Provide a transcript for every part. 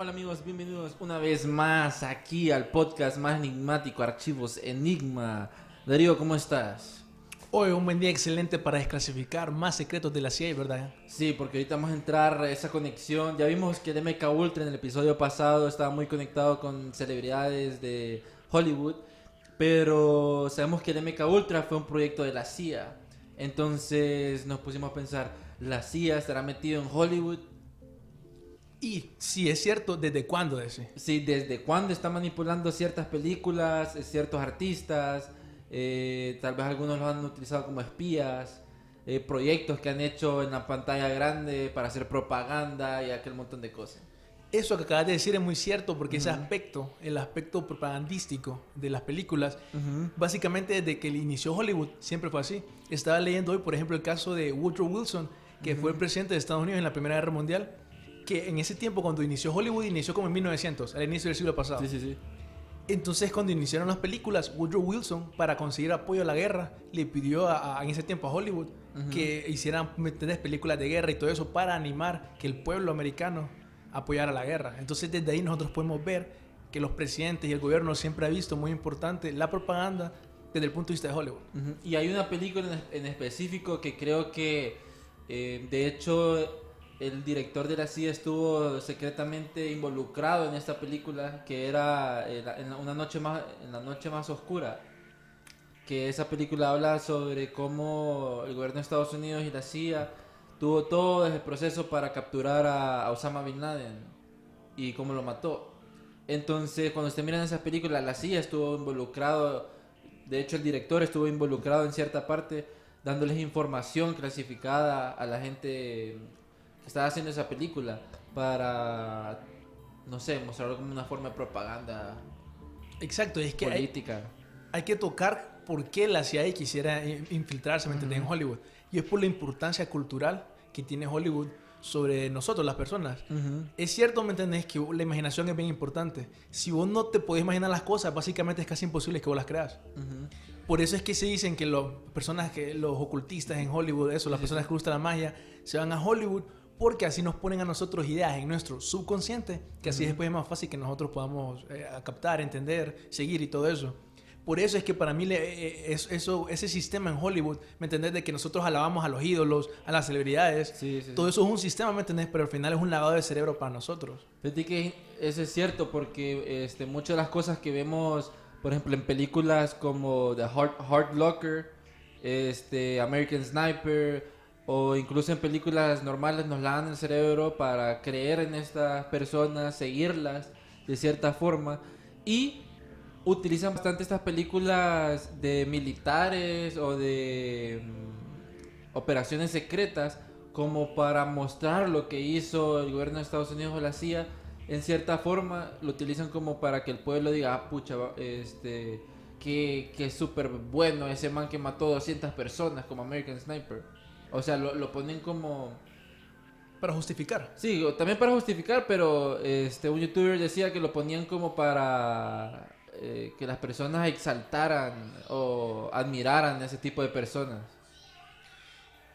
Hola amigos, bienvenidos una vez más aquí al podcast más enigmático Archivos Enigma. Darío, ¿cómo estás? Hoy un buen día excelente para desclasificar más secretos de la CIA, ¿verdad? Sí, porque ahorita vamos a entrar a esa conexión. Ya vimos que MK Ultra en el episodio pasado estaba muy conectado con celebridades de Hollywood, pero sabemos que el MK Ultra fue un proyecto de la CIA. Entonces nos pusimos a pensar, ¿la CIA estará metido en Hollywood? Y si es cierto, ¿desde cuándo ese? Sí, desde cuándo está manipulando ciertas películas, eh, ciertos artistas, eh, tal vez algunos los han utilizado como espías, eh, proyectos que han hecho en la pantalla grande para hacer propaganda y aquel montón de cosas. Eso que acabas de decir es muy cierto porque ese aspecto, el aspecto propagandístico de las películas, básicamente desde que inició Hollywood siempre fue así. Estaba leyendo hoy, por ejemplo, el caso de Woodrow Wilson, que fue el presidente de Estados Unidos en la Primera Guerra Mundial, que en ese tiempo cuando inició Hollywood inició como en 1900, al inicio del siglo pasado. Sí, sí, sí. Entonces, cuando iniciaron las películas, Woodrow Wilson, para conseguir apoyo a la guerra, le pidió a, a- en ese tiempo a Hollywood que hicieran ¿me entiendes? películas de guerra y todo eso para animar que el pueblo americano apoyara la guerra. Entonces, desde ahí nosotros podemos ver que los presidentes y el gobierno siempre ha visto muy importante la propaganda desde el punto de vista de Hollywood. Ujú. Y hay una película en, en específico que creo que, eh, de hecho, el director de la CIA estuvo secretamente involucrado en esta película, que era eh, en la- una noche más, en la noche más oscura. Que esa película habla sobre cómo el gobierno de Estados Unidos y la CIA tuvo todo ese proceso para capturar a, a Osama Bin Laden y cómo lo mató. Entonces, cuando usted mira esa película, la CIA estuvo involucrado, de hecho el director estuvo involucrado en cierta parte, dándoles información clasificada a la gente estaba haciendo esa película para, no sé, mostrarlo como una forma de propaganda Exacto, es que hay, política. hay que tocar por qué la CIA quisiera infiltrarse ¿me entiendes? en Hollywood. Y es por la importancia cultural que tiene Hollywood sobre nosotros, las personas. Ujú. Es cierto, ¿me entendés? Que la imaginación es bien importante. Si vos no te podés imaginar las cosas, básicamente es casi imposible que vos las creas. Ujú. Por eso es que se dicen que las personas, que los ocultistas en Hollywood, eso, las personas que gustan la magia, se van a Hollywood porque así nos ponen a nosotros ideas en nuestro subconsciente, que así después es más fácil que nosotros podamos eh, captar, entender, seguir y todo eso. Por eso es que para mí le- eh, es- eso, ese sistema en Hollywood, ¿me entendés? De que nosotros alabamos a los ídolos, a las celebridades, Sí, sí, todo sí. eso es un sistema, ¿me entendés? Pero al final es un lavado de cerebro para nosotros. Fíjate que eso es cierto porque este, muchas de las cosas que vemos, por ejemplo, en películas como The Hard, Hard Locker, este, American Sniper, o incluso en películas normales nos lavan el cerebro para creer en estas personas, seguirlas de cierta forma. Y utilizan bastante estas películas de militares o de mm, operaciones secretas como para mostrar lo que hizo el gobierno de Estados Unidos o la CIA. En cierta forma lo utilizan como para que el pueblo diga, ah, pucha, este, que, que súper bueno ese man que mató 200 personas como American Sniper. O sea, lo, lo ponen como... Para justificar. Sí, también para justificar, pero este un youtuber decía que lo ponían como para eh, que las personas exaltaran o admiraran a ese tipo de personas.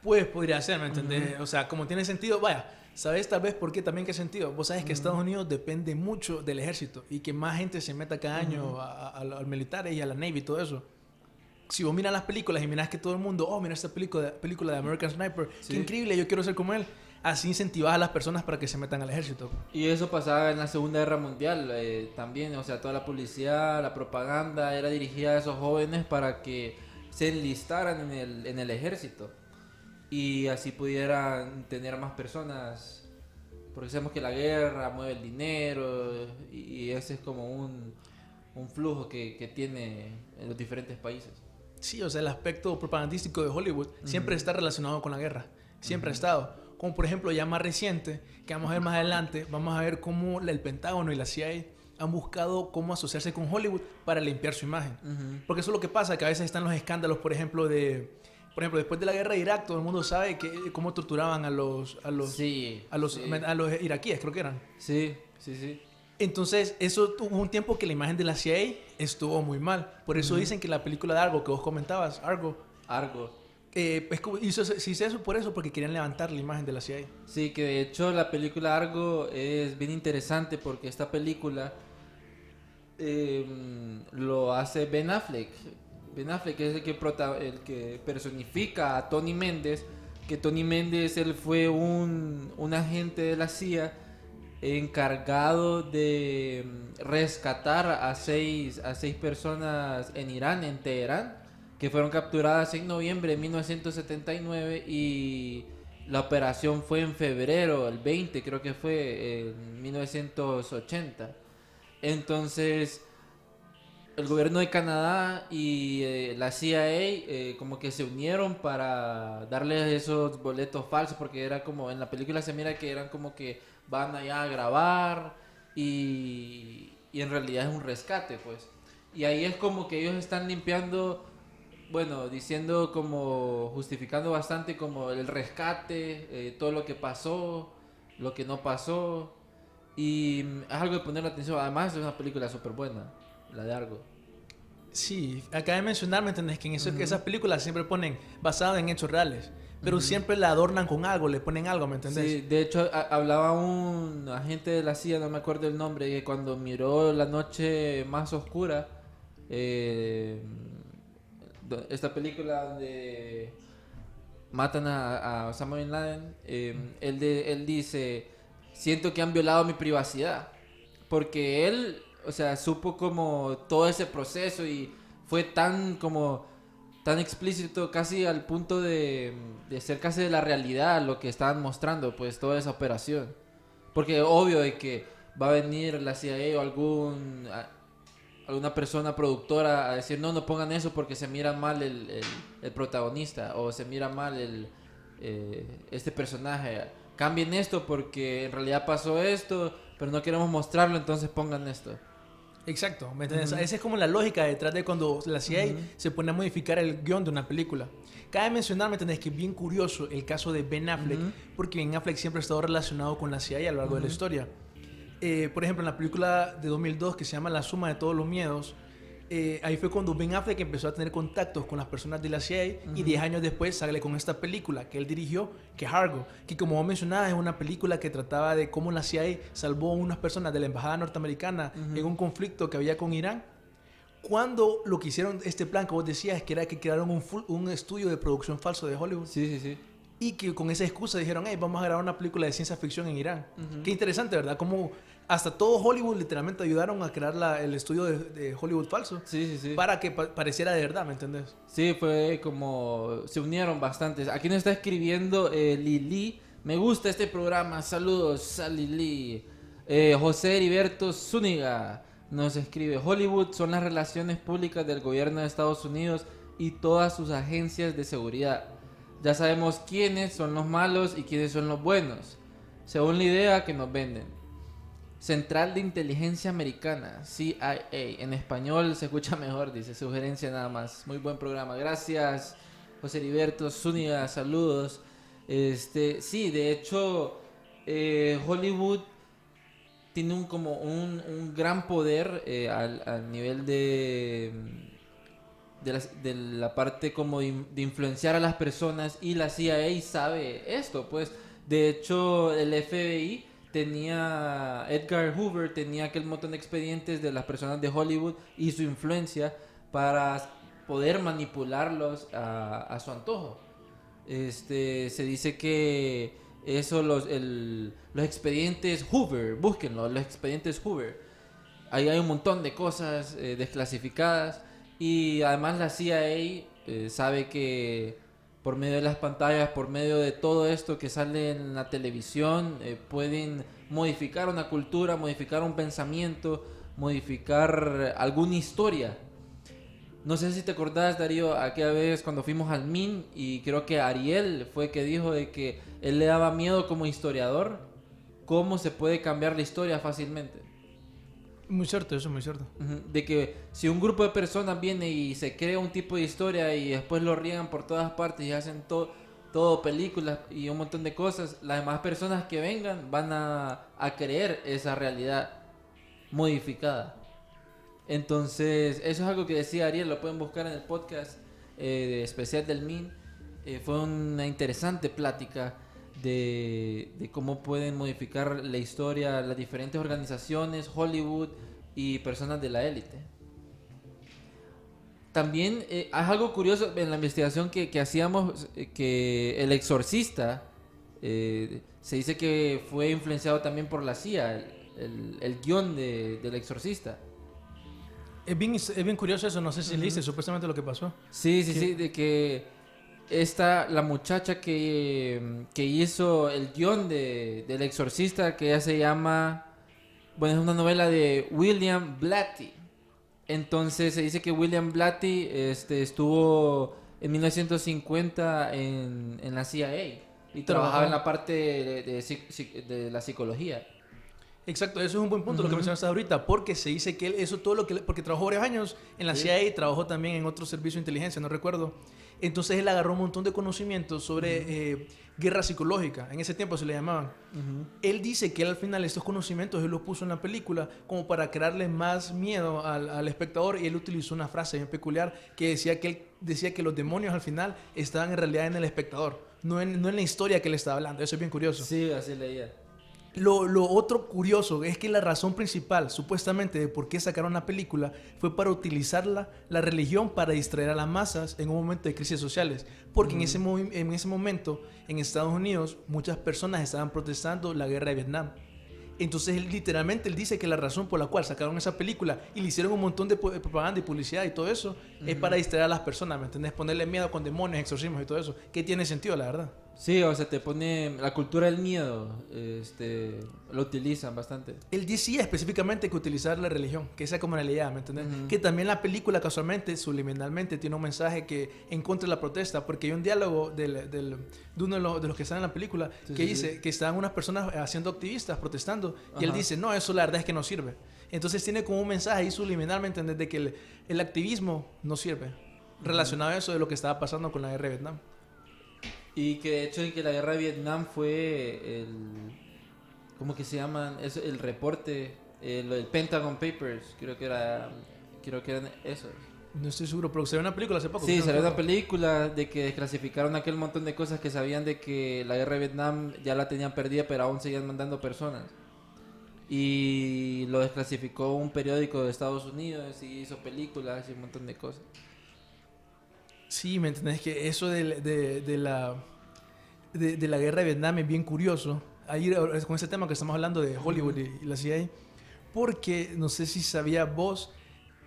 Pues podría ser, ¿me entendés? O sea, como tiene sentido, vaya, ¿sabes tal vez por qué también qué sentido? Vos sabes que Estados Unidos depende mucho del ejército y que más gente se meta cada año a, a- a los militares y a la Navy y todo eso. Si vos miras las películas y miras que todo el mundo, oh, mira esta película, película de American Sniper, Sí. qué increíble, yo quiero ser como él. así incentivas a las personas para que se metan al ejército. Y eso pasaba en la Segunda Guerra Mundial eh, también, o sea, toda la publicidad, la propaganda era dirigida a esos jóvenes para que se enlistaran en el, en el ejército y así pudieran tener más personas, porque sabemos que la guerra mueve el dinero y, ese es como un, un flujo que, que tiene en los diferentes países. Sí, o sea, el aspecto propagandístico de Hollywood siempre está relacionado con la guerra. Siempre ha estado. Como por ejemplo, ya más reciente, que vamos a ver más adelante, vamos a ver cómo el Pentágono y la CIA han buscado cómo asociarse con Hollywood para limpiar su imagen. Porque eso es lo que pasa, que a veces están los escándalos, por ejemplo, de... Por ejemplo, después de la guerra de Irak, todo el mundo sabe que, cómo torturaban a los, a los, Sí, a los, sí. a los iraquíes, creo que eran. Sí, sí, sí. Entonces, eso tuvo un tiempo que la imagen de la CIA estuvo muy mal. Por eso dicen que la película de Argo, que vos comentabas, Argo, Argo. eh, es como- hizo, se hizo eso por eso, porque querían levantar la imagen de la CIA. Sí, que de hecho la película Argo es bien interesante porque esta película eh, lo hace Ben Affleck. Ben Affleck es el que, prota- el que personifica a Tony Méndez, que Tony Méndez él fue un, un agente de la CIA encargado de mm, rescatar a seis, a seis personas en Irán, en Teherán, que fueron capturadas en noviembre de 1979 y la operación fue en febrero, el 20 creo que fue, en 1980. Entonces, el gobierno de Canadá y eh, la CIA eh, como que se unieron para darles esos boletos falsos porque era como en la película se mira que eran como que van allá a grabar y, y en realidad es un rescate pues. Y ahí es como que ellos están limpiando bueno diciendo como justificando bastante como el rescate eh, todo lo que pasó lo que no pasó. Y es algo de poner atención. Además es una película súper buena la de Argo. Sí, acaba de mencionar, ¿me entendés? Que en eso, que esas películas siempre ponen basada en hechos reales. Pero siempre la adornan con algo, le ponen algo, ¿me entendés? Sí, de hecho hablaba un agente de la CIA, no me acuerdo el nombre, que cuando miró La Noche Más Oscura, eh, esta película donde matan a, a Osama Bin Laden, eh, él, de- él dice, siento que han violado mi privacidad, porque él, o sea, supo como todo ese proceso y fue tan como tan explícito casi al punto de, de ser casi de la realidad lo que estaban mostrando pues toda esa operación. Porque obvio de que va a venir la CIA o algún alguna persona productora a decir no no pongan eso porque se mira mal el, el- el protagonista o se mira mal el eh, este personaje. Cambien esto porque en realidad pasó esto pero no queremos mostrarlo entonces pongan esto Exacto, ¿me entiendes? Esa es como la lógica detrás de cuando la CIA se pone a modificar el guion de una película. Cabe mencionar, ¿me entendés? Que es bien curioso el caso de Ben Affleck, porque Ben Affleck siempre ha estado relacionado con la CIA a lo largo de la historia. Eh, por ejemplo, en la película de 2002 que se llama La suma de todos los miedos, eh, ahí fue cuando Ben Affleck empezó a tener contactos con las personas de la CIA y 10 años después sale con esta película que él dirigió, que es Argo, que como vos mencionabas es una película que trataba de cómo la CIA salvó a unas personas de la embajada norteamericana en un conflicto que había con Irán. Cuando lo que hicieron, este plan que vos decías, que era que crearon un, full- un estudio de producción falso de Hollywood sí sí sí y que con esa excusa dijeron, hey, vamos a grabar una película de ciencia ficción en Irán. Qué interesante, ¿verdad? Como hasta todo Hollywood literalmente ayudaron a crear la- el estudio de, de Hollywood falso sí sí sí para que pa- pareciera de verdad, ¿me entendés? Sí, fue como se unieron bastantes. Aquí nos está escribiendo eh, Lili. Me gusta este programa. Saludos a Lili. Eh, José Heriberto Zúñiga nos escribe: Hollywood son las relaciones públicas del gobierno de Estados Unidos y todas sus agencias de seguridad. Ya sabemos quiénes son los malos y quiénes son los buenos, según la idea que nos venden. Central de Inteligencia Americana, CIA. En español se escucha mejor, dice. Sugerencia nada más. Muy buen programa. Gracias, José Heriberto Zúñiga. Saludos. Este, sí, de hecho, eh, Hollywood tiene un como un, un gran poder eh, al, al nivel de de la, parte como de, de influenciar a las personas y la CIA sabe esto, pues de hecho el FBI tenía Edgar Hoover tenía aquel montón de expedientes de las personas de Hollywood y su influencia para poder manipularlos a, a su antojo. Este se dice que Eso, los, el- los expedientes Hoover, búsquenlo, los expedientes Hoover. Ahí hay un montón de cosas eh, desclasificadas y además la CIA eh, sabe que por medio de las pantallas, por medio de todo esto que sale en la televisión, eh, pueden modificar una cultura, modificar un pensamiento, modificar alguna historia. No sé si te acordás, Darío, aquella vez cuando fuimos al MIN y creo que Ariel fue que dijo de que él le daba miedo como historiador cómo se puede cambiar la historia fácilmente. Muy cierto, eso es muy cierto. Ujú, De que si un grupo de personas viene y se crea un tipo de historia y después lo riegan por todas partes y hacen to- todo películas y un montón de cosas, las demás personas que vengan van a, a creer esa realidad modificada. Entonces, eso es algo que decía Ariel, lo pueden buscar en el podcast eh, especial del MIN. Eh, fue una interesante plática de, de cómo pueden modificar la historia las diferentes organizaciones, Hollywood y personas de la élite. También eh, hay algo curioso en la investigación que, que hacíamos, eh, que el exorcista eh, se dice que fue influenciado también por la CIA, el, el- el guion de- del exorcista. Es bien, es bien curioso eso, no sé si leíste supuestamente lo que pasó. Sí, sí, ¿Qué? sí, de que esta, la muchacha que, que hizo el guion de, del exorcista, que ella se llama, bueno, es una novela de William Blatty. Entonces se dice que William Blatty este, estuvo en 1950 en, en la CIA y trabajaba en la parte de, la psicología. Exacto, eso es un buen punto lo que mencionaste ahorita, porque se dice que él, eso todo lo que, porque trabajó varios años en la Sí. CIA y trabajó también en otro servicio de inteligencia, no recuerdo. Entonces él agarró un montón de conocimientos sobre eh, guerra psicológica, en ese tiempo se le llamaban. Él dice que él al final estos conocimientos él los puso en la película como para crearle más miedo al, al espectador y él utilizó una frase bien peculiar que decía que él decía que los demonios al final estaban en realidad en el espectador, no en, no en la historia que él estaba hablando. Eso es bien curioso. Sí, así leía. Lo, lo otro curioso es que la razón principal, supuestamente, de por qué sacaron la película fue para utilizarla, la religión, para distraer a las masas en un momento de crisis sociales. Porque en, ese movi- en ese momento, en Estados Unidos, muchas personas estaban protestando la guerra de Vietnam. Entonces, él, literalmente, él dice que la razón por la cual sacaron esa película y le hicieron un montón de propaganda y publicidad y todo eso es para distraer a las personas, ¿me entendés? Ponerle miedo con demonios, exorcismos y todo eso. Que tiene sentido, la verdad. Sí, o sea, te pone la cultura del miedo, este, lo utilizan bastante. Él decía específicamente que utilizar la religión, que esa idea, ¿me entiendes? Ujú. Que también la película casualmente, subliminalmente, tiene un mensaje que en contra de la protesta, porque hay un diálogo del, del- de uno de los, de los que están en la película Sí, que sí, dice sí. que están unas personas haciendo activistas, protestando, y él dice, no, eso la verdad es que no sirve. Entonces tiene como un mensaje ahí subliminal, ¿me entiendes? De que el, el activismo no sirve, relacionado a eso de lo que estaba pasando con la guerra de Vietnam. Y que de hecho en que la guerra de Vietnam fue el... ¿Cómo que se llaman? Es el reporte, el, el Pentagon Papers, creo que era... Creo que eran esos. No estoy seguro, pero se ve una película hace poco. Sí, salió una película de que desclasificaron aquel montón de cosas que sabían de que la guerra de Vietnam ya la tenían perdida, pero aún seguían mandando personas. Y lo desclasificó un periódico de Estados Unidos y hizo películas y un montón de cosas. Sí, ¿me entendés? Que eso de, de- de la, de, de la guerra de Vietnam es bien curioso. Ahí eh, con ese tema que estamos hablando de Hollywood y, y la CIA. Porque no sé si sabía vos.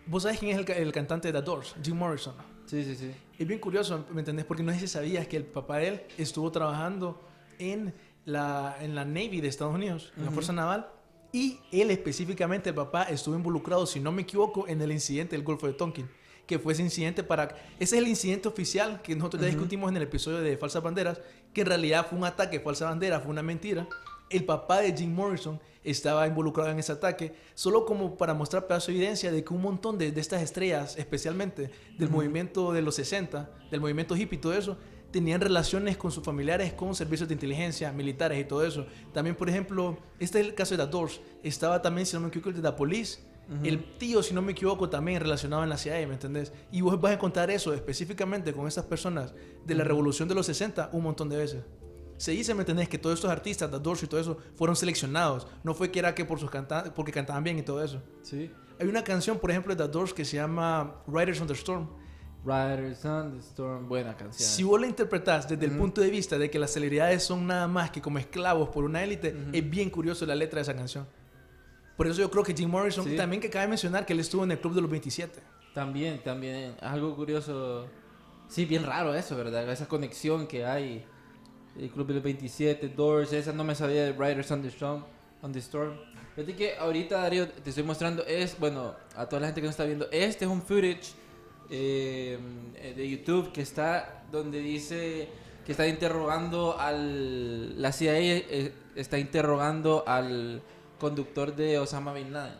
Vos sabés quién es el, el cantante de The Doors, Jim Morrison. Sí, sí, sí. Es bien curioso, ¿me entendés? Porque no sé si sabías que el papá de él estuvo trabajando en la, en la Navy de Estados Unidos, en la Ujú. Fuerza Naval. Y él específicamente, el papá, estuvo involucrado, si no me equivoco, en el incidente del Golfo de Tonkin. Que fue ese incidente para... Ese es el incidente oficial que nosotros ya discutimos en el episodio de Falsas Banderas, que en realidad fue un ataque, falsa bandera, fue una mentira. El papá de Jim Morrison estaba involucrado en ese ataque, solo como para mostrar pedazo de evidencia de que un montón de, de estas estrellas, especialmente del movimiento de los 60, del movimiento hippie y todo eso, tenían relaciones con sus familiares, con servicios de inteligencia, militares y todo eso. También, por ejemplo, este es el caso de The Doors. Estaba también, si no me equivoco, el de The Police. El tío, si no me equivoco, también relacionado en la CIA, ¿me entendés? Y vos vas a encontrar eso específicamente con estas personas de la revolución de los 60 un montón de veces. Se dice, ¿me entendés? Que todos estos artistas, The Doors y todo eso, fueron seleccionados. No fue que era que por sus canta porque cantaban bien y todo eso. Sí. Hay una canción, por ejemplo, de The Doors que se llama Riders on the Storm, Riders on the Storm, buena canción. Si vos la interpretás desde el punto de vista de que las celebridades son nada más que como esclavos por una élite, Ujú. es bien curioso la letra de esa canción. Por eso yo creo que Jim Morrison, Sí. también que cabe mencionar que él estuvo en el Club de los 27. También, también, algo curioso. Sí, bien raro eso, ¿verdad? Esa conexión que hay. El Club del 27, Doors, esa no me sabía de Riders on the Storm. On the Storm. Fíjate que ahorita, Darío, te estoy mostrando, es, bueno, a toda la gente que nos está viendo, este es un footage eh, de YouTube que está donde dice que está interrogando al. La CIA eh, está interrogando al conductor de Osama Bin Laden.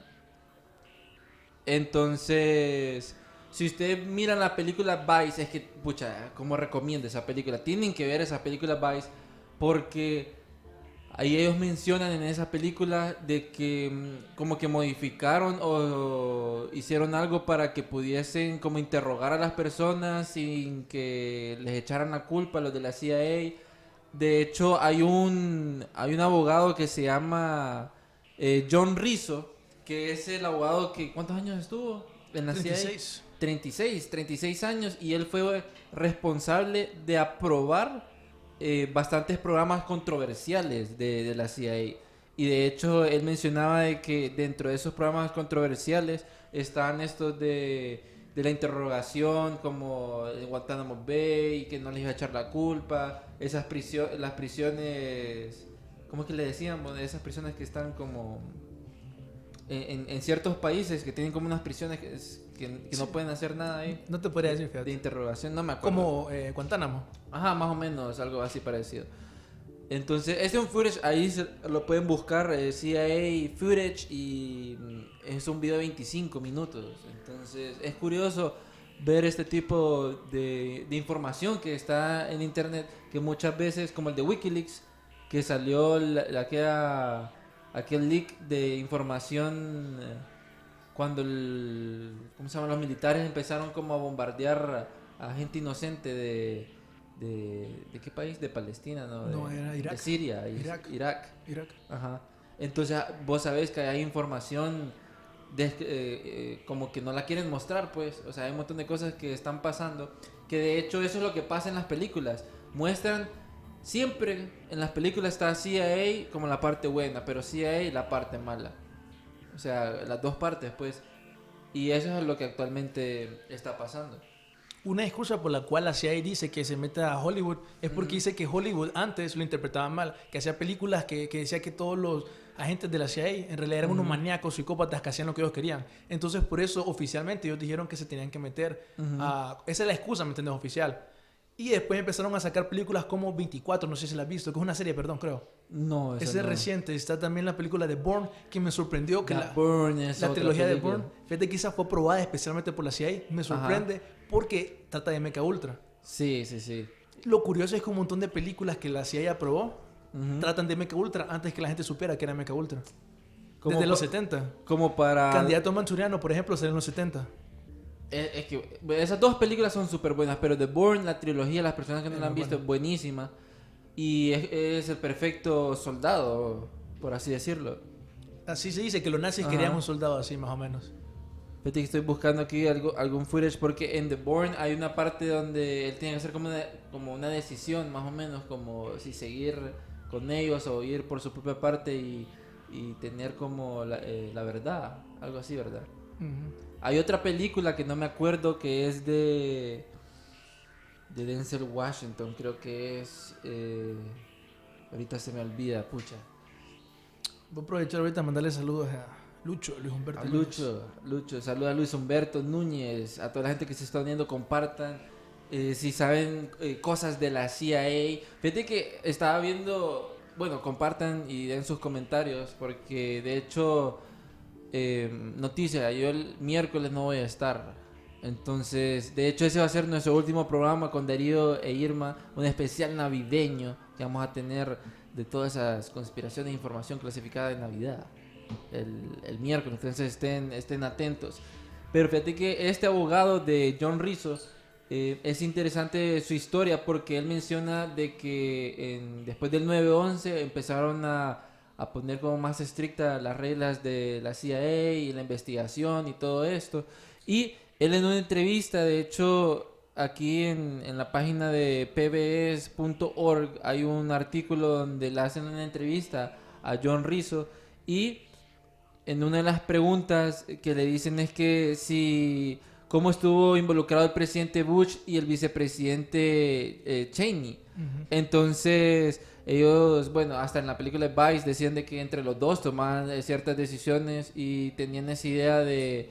Entonces, si usted mira la película Vice, es que, pucha, como recomiendo esa película? Tienen que ver esa película Vice porque ahí ellos mencionan en esa película de que mm, como que modificaron o hicieron algo para que pudiesen como interrogar a las personas sin que les echaran la culpa a los de la CIA. De hecho, hay un, hay un abogado que se llama eh, John Rizzo, que es el abogado que... ¿Cuántos años estuvo en la CIA? 36. 36, 36 años y él fue responsable de aprobar eh, bastantes programas controversiales de, de la CIA. Y de hecho él mencionaba de que dentro de esos programas controversiales están estos de, de la interrogación como en Guantánamo Bay que no les iba a echar la culpa, esas prisio- las prisiones, ¿cómo es que le decíamos? Esas prisiones que están como en, ciertos países que tienen como unas prisiones que, es- que- que no pueden hacer nada ahí. No te podría decir, De fíjate. interrogación, no me acuerdo. Como eh, Guantánamo. Ajá, más o menos, algo así parecido. Entonces, este es un footage, ahí se- lo pueden buscar, eh, CIA footage, y mm, es un video de 25 minutos. Entonces, es curioso ver este tipo de, de información que está en internet, que muchas veces, como el de Wikileaks, que salió la, la- aquella- aquel leak de información eh, cuando el, ¿cómo se llama? los militares empezaron como a bombardear a, gente inocente de, de, ¿de qué país? De Palestina, ¿no? De, No, era Irak. de Siria, Irak. Irak. Irak. Ajá. Entonces vos sabés que hay información de- eh, eh, como que no la quieren mostrar, pues. O sea, hay un montón de cosas que están pasando. Que de hecho eso es lo que pasa en las películas. Muestran, siempre en las películas está CIA como la parte buena, pero CIA la parte mala. O sea, las dos partes, pues. Y eso es lo que actualmente está pasando. Una excusa por la cual la CIA dice que se mete a Hollywood es porque dice que Hollywood antes lo interpretaba mal, que hacía películas que, que decía que todos los agentes de la CIA en realidad eran unos maníacos, psicópatas que hacían lo que ellos querían. Entonces por eso oficialmente ellos dijeron que se tenían que meter a... Esa es la excusa, ¿me entiendes? Oficial. Y después empezaron a sacar películas como 24, no sé si la has visto, que es una serie, perdón, creo. No, esa Esa es no. reciente. Está también la película de Bourne, que me sorprendió que la, la otra trilogía de. Bourne, fíjate que esa fue aprobada especialmente por la CIA. Me sorprende porque trata de Mecha Ultra. Sí, sí, sí. Lo curioso es que un montón de películas que la CIA aprobó Ujú. tratan de Mecha Ultra antes que la gente supiera que era Mecha Ultra. Como Desde los pa- 70. Como para... Candidato manchuriano, por ejemplo, salió en los 70. Es, es que esas dos películas son súper buenas, pero The Bourne, la trilogía, las personas que no Es la han visto, es buenísima. Y es, es el perfecto soldado, por así decirlo. Así se dice que los nazis Ajá. querían un soldado así, más o menos. Fíjate que estoy buscando aquí algo, algún footage porque en The Bourne hay una parte donde él tiene que hacer como una, como una decisión, más o menos, como si seguir con ellos o ir por su propia parte y, y tener como la, eh, la verdad, algo así, ¿verdad? Hay otra película que no me acuerdo que es de. de Denzel Washington, creo que es. eh, ahorita se me olvida, pucha. Voy a aprovechar ahorita a mandarle saludos a Lucho, Luis Humberto. A Núñez. Lucho, Lucho, saluda a Luis Humberto Núñez, a toda la gente que se está uniendo, compartan. eh, si saben eh, cosas de la CIA. Fíjate que estaba viendo, bueno, compartan y den sus comentarios, porque de hecho, eh, noticia, yo el miércoles no voy a estar. Entonces, de hecho, ese va a ser nuestro último programa con Darío e Irma, un especial navideño que vamos a tener de todas esas conspiraciones e información clasificada de Navidad el, miércoles, entonces estén, estén atentos. Pero fíjate que este abogado de John Rizzo eh, es interesante su historia porque él menciona de que después del 9-11 empezaron a, a poner como más estrictas las reglas de la CIA y la investigación y todo esto. Y él en una entrevista, de hecho, aquí en, en la página de pbs.org hay un artículo donde le hacen una entrevista a John Rizzo y en una de las preguntas que le dicen es que si cómo estuvo involucrado el presidente Bush y el vicepresidente eh, Cheney. Entonces, ellos, bueno, hasta en la película Vice decían de que entre los dos tomaban eh, ciertas decisiones y tenían esa idea de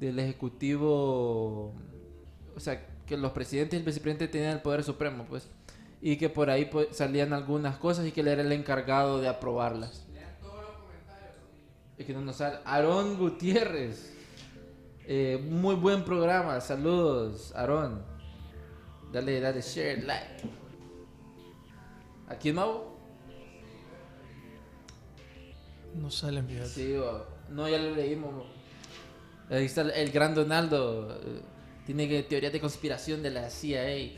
del ejecutivo, o sea, que los presidentes y el vicepresidente tenían el poder supremo, pues, y que por ahí pues, salían algunas cosas y que él era el encargado de aprobarlas. Es que no nos sale. Aarón Gutiérrez. Eh, muy buen programa. Saludos, Aarón. Dale, dale, share, like. ¿A quién más? No salen, fíjate. Sí, no, ya lo leímos. Ahí está el, gran Donaldo. eh, Tiene que teorías de conspiración de la CIA.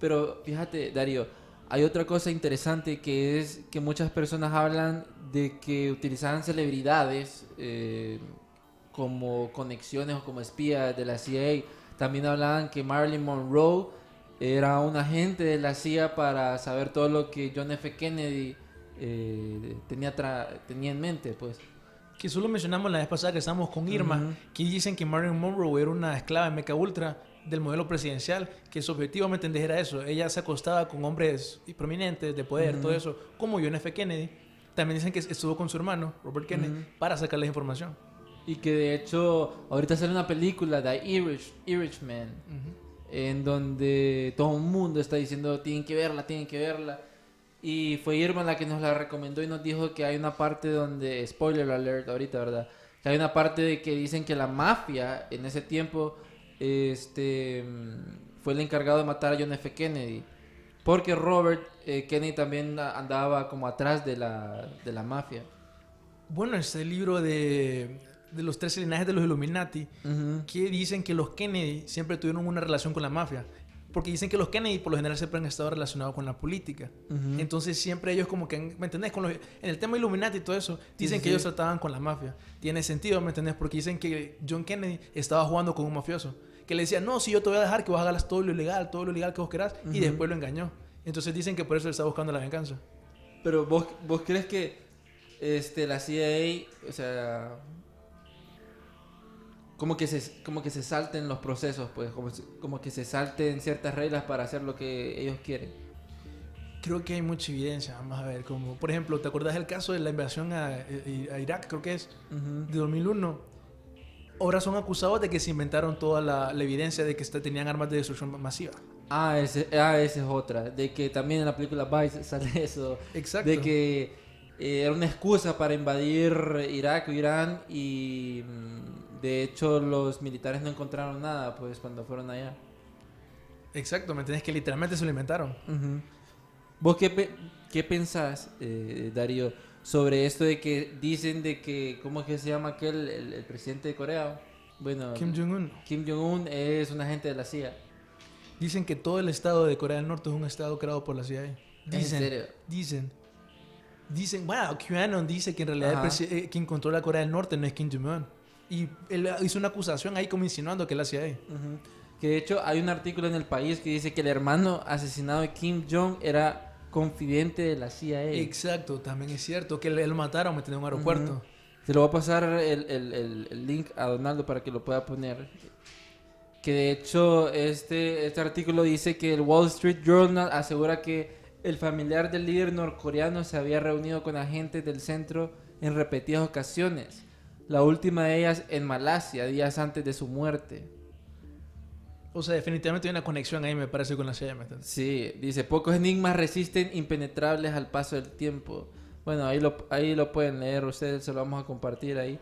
Pero fíjate, Darío, hay otra cosa interesante que es que muchas personas hablan de que utilizaban celebridades eh, como conexiones o como espías de la CIA. También hablaban que Marilyn Monroe era un agente de la CIA para saber todo lo que John F. Kennedy eh, tenía, tenía en mente, pues. Que solo mencionamos la vez pasada que estábamos con Irma, Ujú. que dicen que Marilyn Monroe era una esclava en Mecha Ultra del modelo presidencial, que su objetivo, ¿me entendés? Era eso. Ella se acostaba con hombres prominentes de poder, todo eso, como John F. Kennedy. También dicen que estuvo con su hermano, Robert Kennedy, Ujú. para sacarles información. Y que de hecho, ahorita sale una película, The Irish, Irishman, en donde todo el mundo está diciendo, tienen que verla, tienen que verla. Y fue Irma la que nos la recomendó y nos dijo que hay una parte donde, spoiler alert ahorita, ¿verdad? Que hay una parte de que dicen que la mafia en ese tiempo este, fue el encargado de matar a John F. Kennedy. Porque Robert eh, Kennedy también andaba como atrás de la, de la mafia. Bueno, este libro de, de los tres linajes de los Illuminati, que dicen que los Kennedy siempre tuvieron una relación con la mafia. Porque dicen que los Kennedy por lo general siempre han estado relacionados con la política. Entonces siempre ellos como que, han- ¿me entendés? Con los- en el tema Illuminati y todo eso, dicen sí, que ellos trataban con la mafia. Tiene sentido, ¿me entendés? Porque dicen que John Kennedy estaba jugando con un mafioso. Que le decía, no, si yo te voy a dejar que vos hagas todo lo ilegal, todo lo ilegal que vos querás. Y después lo engañó. Entonces dicen que por eso él está buscando la venganza. Pero vos, vos crees que este, la CIA, o sea, como que se, como que se salten los procesos, pues, como, como que se salten ciertas reglas para hacer lo que ellos quieren. Creo que hay mucha evidencia. Vamos a ver, como por ejemplo, ¿te acordás del caso de la invasión a, a Irak? Creo que es de 2001. Ahora son acusados de que se inventaron toda la, la evidencia de que tenían armas de destrucción masiva. Ah, ese, ah, esa es otra. De que también en la película Vice sale eso. Exacto. De que eh, era una excusa para invadir Irak o Irán y mm, de hecho los militares no encontraron nada, pues, cuando fueron allá. Exacto, ¿me entiendes? Que literalmente se lo inventaron. ¿Vos qué, pe- qué pensás, eh, Darío, sobre esto de que dicen de que, ¿cómo es que se llama aquel, el, el presidente de Corea? Bueno, Kim Jong-un. Kim Jong-un es un agente de la CIA. Dicen que todo el estado de Corea del Norte es un estado creado por la CIA. Dicen, serio? Dicen. Dicen, bueno, QAnon dice que en realidad el eh, quien controla Corea del Norte no es Kim Jong-un. Y él hizo una acusación ahí como insinuando que es la CIA. Ujú. Que de hecho hay un artículo en el país que dice que el hermano asesinado de Kim Jong era confidente de la CIA. Exacto, también es cierto que le- lo mataron metido en un aeropuerto. Ujú. Se lo voy a pasar el, el- el- el link a Donaldo para que lo pueda poner. Que de hecho este, este artículo dice que el Wall Street Journal asegura que el familiar del líder norcoreano se había reunido con agentes del centro en repetidas ocasiones. La última de ellas en Malasia, días antes de su muerte. O sea, definitivamente hay una conexión ahí, me parece, con la CIA. ¿me entiendes? Sí, dice, pocos enigmas resisten impenetrables al paso del tiempo. Bueno, ahí lo, ahí lo pueden leer ustedes, se lo vamos a compartir ahí.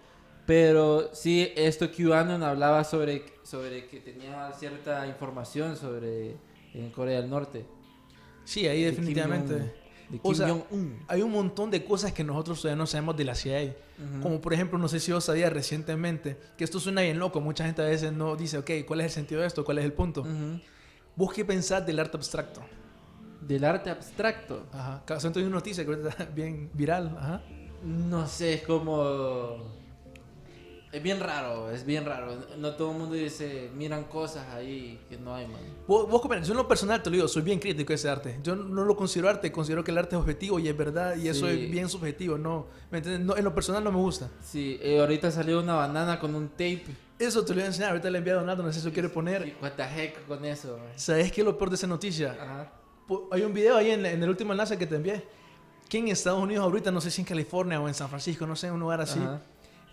Pero sí, esto QAnon hablaba sobre, sobre que tenía cierta información sobre en Corea del Norte. Sí, ahí De Kim definitivamente. Jong- de O Kim sea, Jong-un. Hay un montón de cosas que nosotros todavía no sabemos de la CIA. Como por ejemplo, no sé si vos sabías recientemente, que esto suena bien loco, mucha gente a veces no dice, ok, ¿cuál es el sentido de esto? ¿Cuál es el punto? Ujú. ¿Vos qué pensás del arte abstracto? Del arte abstracto. Ajá. Hay una noticia que está bien viral. Ajá. No sé, es como... Es bien raro, es bien raro. No todo el mundo dice, miran cosas ahí que no hay, man. Vos, vos yo en lo personal te lo digo, soy bien crítico de ese arte. Yo no lo considero arte, considero que el arte es objetivo y es verdad y eso Sí. es bien subjetivo, no, ¿me entiendes? No, en lo personal no me gusta. Sí, eh, ahorita salió una banana con un tape. Eso te lo voy a enseñar, ahorita le envié a Donaldo, no sé si lo quiere poner. Y what the heck con eso, man. ¿Sabes qué es lo peor de esa noticia? Ajá. Hay un video ahí en, en el último enlace que te envié. Que en Estados Unidos ahorita, no sé si en California o en San Francisco, no sé, en un lugar así, Ajá.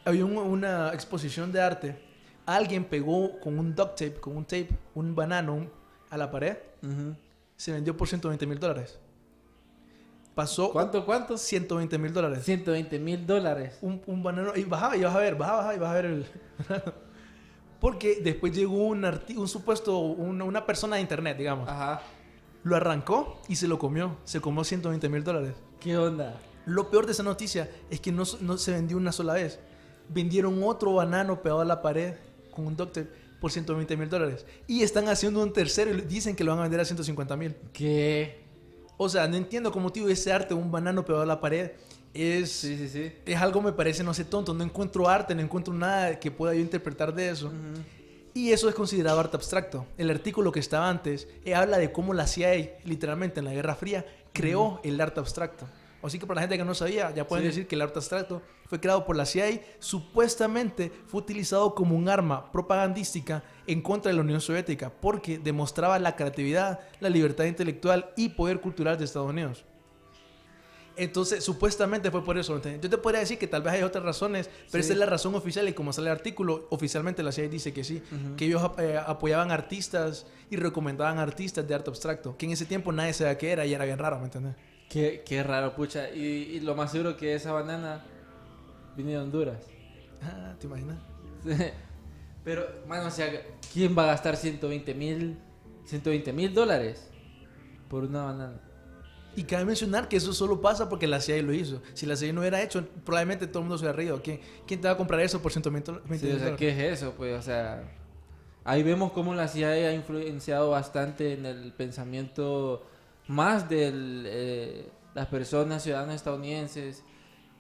Había un- una exposición de arte. Alguien pegó con un duct tape, con un tape, un banano a la pared. Ujú. Se vendió por 120 mil dólares. Pasó ¿Cuánto, cuánto? 120 mil dólares. 120 mil dólares. Un, un banano. Y bajaba y vas a ver, bajaba, bajaba y vas a ver el. Porque después llegó un, un supuesto, una, una persona de internet, digamos. Ajá. Lo arrancó y se lo comió. Se comió 120 mil dólares. ¿Qué onda? Lo peor de esa noticia es que no, no se vendió una sola vez. Vendieron otro banano pegado a la pared con un duct tape por 120 mil dólares. Y están haciendo un tercero y dicen que lo van a vender a 150 mil. ¿Qué? O sea, no entiendo cómo, tío, ese arte, un banano pegado a la pared, es, Sí, sí, sí. es algo, me parece, no sé, tonto. No encuentro arte, no encuentro nada que pueda yo interpretar de eso. Y eso es considerado arte abstracto. El artículo que estaba antes eh, habla de cómo la CIA, literalmente en la Guerra Fría, creó el arte abstracto. Así que para la gente que no sabía, ya pueden Sí. decir que el arte abstracto fue creado por la CIA, supuestamente fue utilizado como un arma propagandística en contra de la Unión Soviética, porque demostraba la creatividad, la libertad intelectual y poder cultural de Estados Unidos. Entonces, supuestamente fue por eso. Yo te podría decir que tal vez hay otras razones, pero Sí. esa es la razón oficial y como sale el artículo, oficialmente la CIA dice que sí, que ellos eh, apoyaban artistas y recomendaban artistas de arte abstracto, que en ese tiempo nadie sabía qué era y era bien raro, ¿me entiendes? Qué, qué raro, pucha. Y, y lo más seguro que esa banana viene de Honduras. Ah, ¿Te imaginas? Pero, mano, o sea, ¿quién va a gastar 120 mil 120 mil dólares por una banana? Y cabe mencionar que eso solo pasa porque la CIA lo hizo. Si la CIA no hubiera hecho, probablemente todo el mundo se hubiera reído. ¿Quién, quién te va a comprar eso por 120 Sí, mil o sea, dólares? ¿qué es eso? Pues, o sea, ahí vemos cómo la CIA ha influenciado bastante en el pensamiento más de las personas, ciudadanos estadounidenses,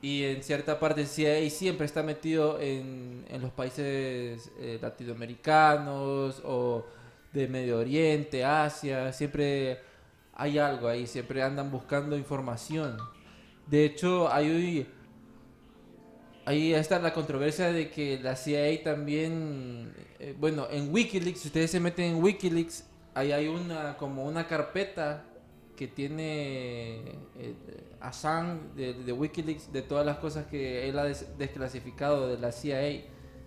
y en cierta parte CIA siempre está metido en, en los países eh, latinoamericanos o de Medio Oriente, Asia, siempre hay algo ahí, siempre andan buscando información. De hecho, hay Ahí está la controversia de que la CIA también, eh, bueno, en WikiLeaks, si ustedes se meten en WikiLeaks, ahí hay una como una carpeta que tiene eh, Assange de, de WikiLeaks de todas las cosas que él ha des- desclasificado de la CIA,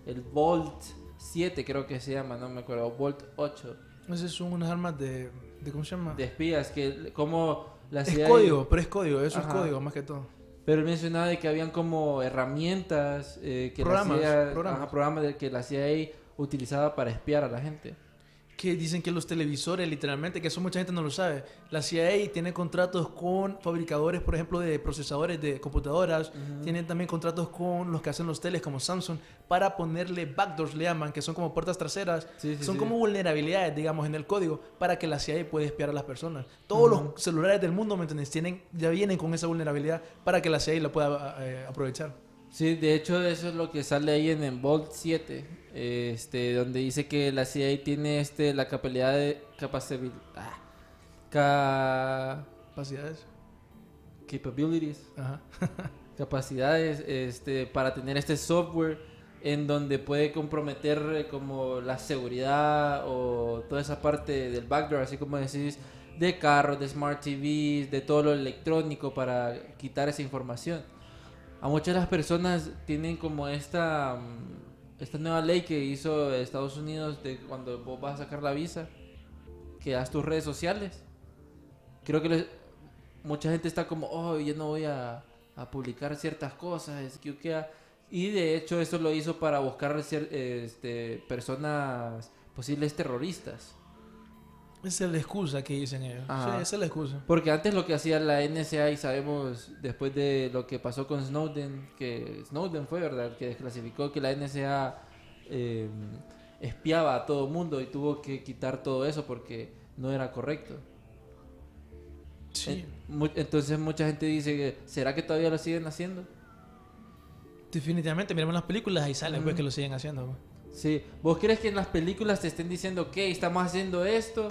el Vault 7 creo que se llama, no me acuerdo, Vault 8 Esas son unas armas de, de ¿cómo se llama? de espías que como la es código, pero es código, eso Ajá. es código más que todo. Pero él mencionaba de que habían como herramientas eh, que Programas, la CIA, programas. ajá, programas de que la CIA utilizaba para espiar a la gente. Que dicen que los televisores, literalmente, que eso mucha gente no lo sabe. La CIA tiene contratos con fabricadores, por ejemplo, de procesadores de computadoras. Tienen también contratos con los que hacen los teles, como Samsung, para ponerle backdoors, le llaman, que son como puertas traseras. Sí, sí, son sí. como vulnerabilidades, digamos, en el código, para que la CIA pueda espiar a las personas. Todos los celulares del mundo, ¿me entiendes? Tienen, ya vienen con esa vulnerabilidad para que la CIA la pueda eh, aprovechar. Sí, de hecho eso es lo que sale ahí en el Vault 7, este, donde dice que la CIA tiene este, la capacidad de... Capacibil, ah, ca- Capacidades. capabilities, Ajá. capacidades este, para tener este software en donde puede comprometer eh, como la seguridad o toda esa parte del backdoor, así como decís, de carros, de smart TVs, de todo lo electrónico para quitar esa información. A muchas de las personas tienen como esta, mm, esta nueva ley que hizo Estados Unidos de cuando vos vas a sacar la visa, que das tus redes sociales. Creo que mucha gente está como, oh, yo no voy a, publicar ciertas cosas. Y de hecho eso lo hizo para buscar este, personas posibles terroristas. Esa es la excusa que dicen ellos. Ajá. Sí, esa es la excusa. Porque antes lo que hacía la NSA y sabemos después de lo que pasó con Snowden, que Snowden fue verdad, que desclasificó que la NSA eh, espiaba a todo mundo y tuvo que quitar todo eso porque no era correcto. Sí. Entonces mucha gente dice que ¿será que todavía lo siguen haciendo? Definitivamente, miremos las películas y sale, pues que lo siguen haciendo. pues. Sí, ¿vos crees que en las películas te estén diciendo, ok, estamos haciendo esto,